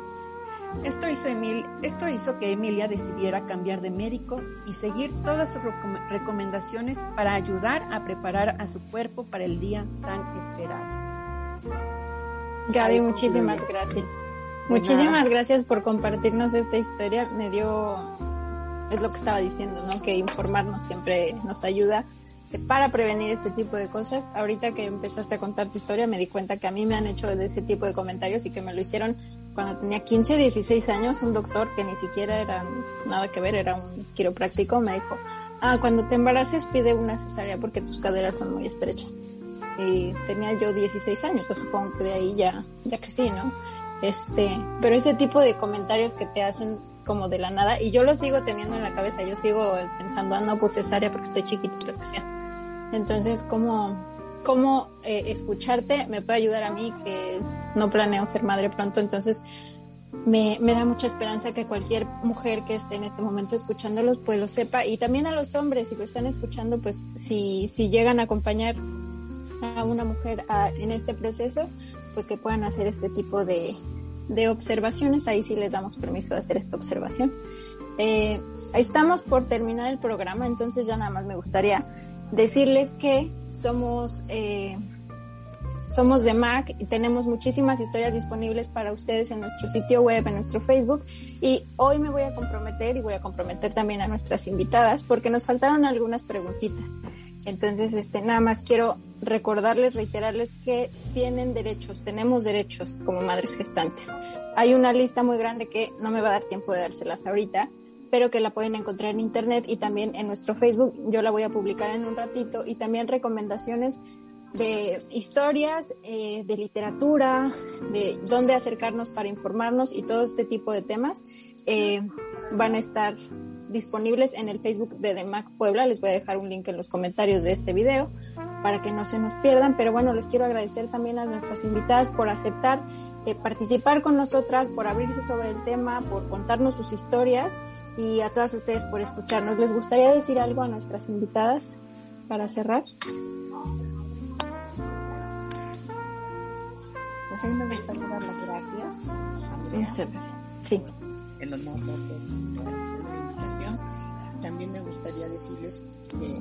Esto hizo, Emil, esto hizo que Emilia decidiera cambiar de médico y seguir todas sus recomendaciones para ayudar a preparar a su cuerpo para el día tan esperado. Gaby, muchísimas gracias. Muchísimas gracias por compartirnos esta historia. Me dio es lo que estaba diciendo, ¿no? Que informarnos siempre nos ayuda para prevenir este tipo de cosas. Ahorita que empezaste a contar tu historia, me di cuenta que a mí me han hecho de ese tipo de comentarios y que me lo hicieron cuando tenía 15, 16 años. Un doctor que ni siquiera era nada que ver, era un quiropráctico, me dijo, ah, cuando te embaraces pide una cesárea porque tus caderas son muy estrechas. Y tenía yo 16 años, yo supongo que de ahí ya, ya crecí, ¿no? Este, pero ese tipo de comentarios que te hacen como de la nada y yo lo sigo teniendo en la cabeza, yo sigo pensando, ah, no, pues cesárea porque estoy chiquita, lo que sea. Entonces, ¿cómo, cómo eh, escucharte me puede ayudar a mí que no planeo ser madre pronto? Entonces, me, me, da mucha esperanza que cualquier mujer que esté en este momento escuchándolos, pues lo sepa. Y también a los hombres, si lo están escuchando, pues si, si llegan a acompañar a una mujer en este proceso, pues que puedan hacer este tipo de, de observaciones, ahí sí les damos permiso de hacer esta observación. Eh, estamos por terminar el programa, entonces ya nada más me gustaría decirles que somos, eh, somos de Mac y tenemos muchísimas historias disponibles para ustedes en nuestro sitio web, en nuestro Facebook. Y hoy me voy a comprometer y voy a comprometer también a nuestras invitadas porque nos faltaron algunas preguntitas. Entonces, este, nada más quiero recordarles, reiterarles que tienen derechos, tenemos derechos como madres gestantes. Hay una lista muy grande que no me va a dar tiempo de dárselas ahorita, pero que la pueden encontrar en internet y también en nuestro Facebook. Yo la voy a publicar en un ratito y también recomendaciones de historias, eh, de literatura, de dónde acercarnos para informarnos y todo este tipo de temas eh, van a estar disponibles en el Facebook de DEMAC Puebla. Les voy a dejar un link en los comentarios de este video para que no se nos pierdan. Pero bueno, les quiero agradecer también a nuestras invitadas por aceptar eh, participar con nosotras, por abrirse sobre el tema, por contarnos sus historias y a todas ustedes por escucharnos. ¿Les gustaría decir algo a nuestras invitadas para cerrar? Pues a mí me gustaría dar las gracias. Muchas gracias. Sí. El honor de también me gustaría decirles que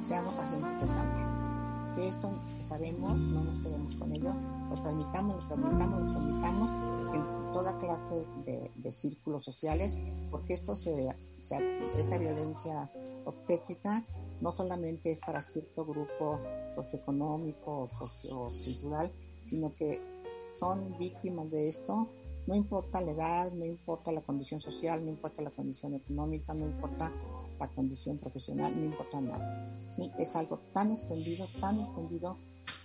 seamos agentes de cambio. Que esto sabemos, no nos quedemos con ello, lo transmitamos, lo transmitamos, lo transmitamos en toda clase de, círculos sociales, porque esto se, esta violencia obstétrica no solamente es para cierto grupo socioeconómico o sociocultural, sino que son víctimas de esto No importa la edad, no importa la condición social, no importa la condición económica, no importa la condición profesional, no importa nada. ¿sí? Es algo tan extendido, tan extendido,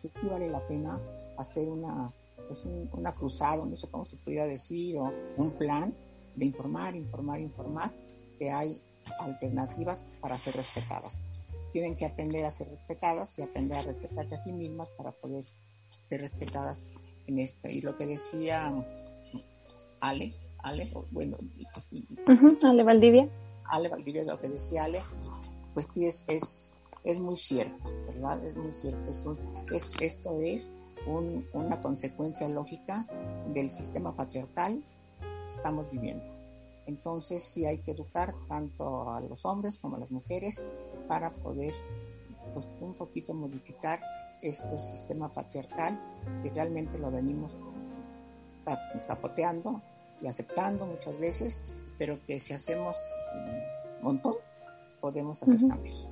que vale la pena hacer una, pues una cruzada, no sé cómo se pudiera decir, o un plan de informar, informar, informar, que hay alternativas para ser respetadas. Tienen que aprender a ser respetadas y aprender a respetarse a sí mismas para poder ser respetadas en esto. Y lo que decía Ale, Ale, bueno, Ale Valdivia. Ale Valdivia, lo que decía Ale, pues sí es, es, es muy cierto, ¿verdad? Es muy cierto. Es, esto es una consecuencia lógica del sistema patriarcal que estamos viviendo. Entonces sí hay que educar tanto a los hombres como a las mujeres para poder pues, un poquito modificar este sistema patriarcal que realmente lo venimos tapoteando y aceptando muchas veces, pero que si hacemos un montón, podemos hacer cambios.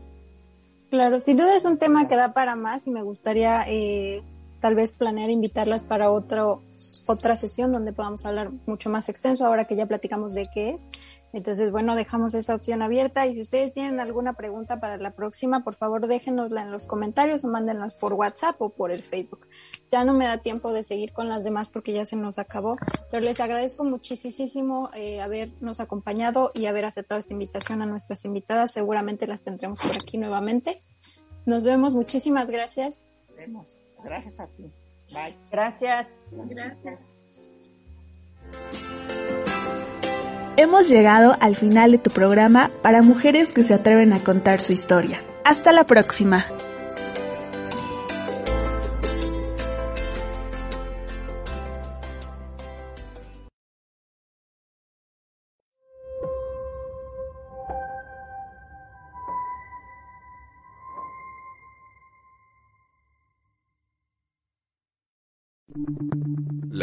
Claro, sin duda es un tema que da para más y me gustaría eh, tal vez planear invitarlas para otro, otra sesión donde podamos hablar mucho más extenso ahora que ya platicamos de qué es. Entonces, bueno, dejamos esa opción abierta y si ustedes tienen alguna pregunta para la próxima, por favor déjenosla en los comentarios o mándenlas por WhatsApp o por el Facebook. Ya no me da tiempo de seguir con las demás porque ya se nos acabó, pero les agradezco muchísimo eh, habernos acompañado y haber aceptado esta invitación a nuestras invitadas. Seguramente las tendremos por aquí nuevamente. Nos vemos, muchísimas gracias. Vemos. Gracias a ti. Bye. Gracias. Gracias. Hemos llegado al final de tu programa para mujeres que se atreven a contar su historia. Hasta la próxima.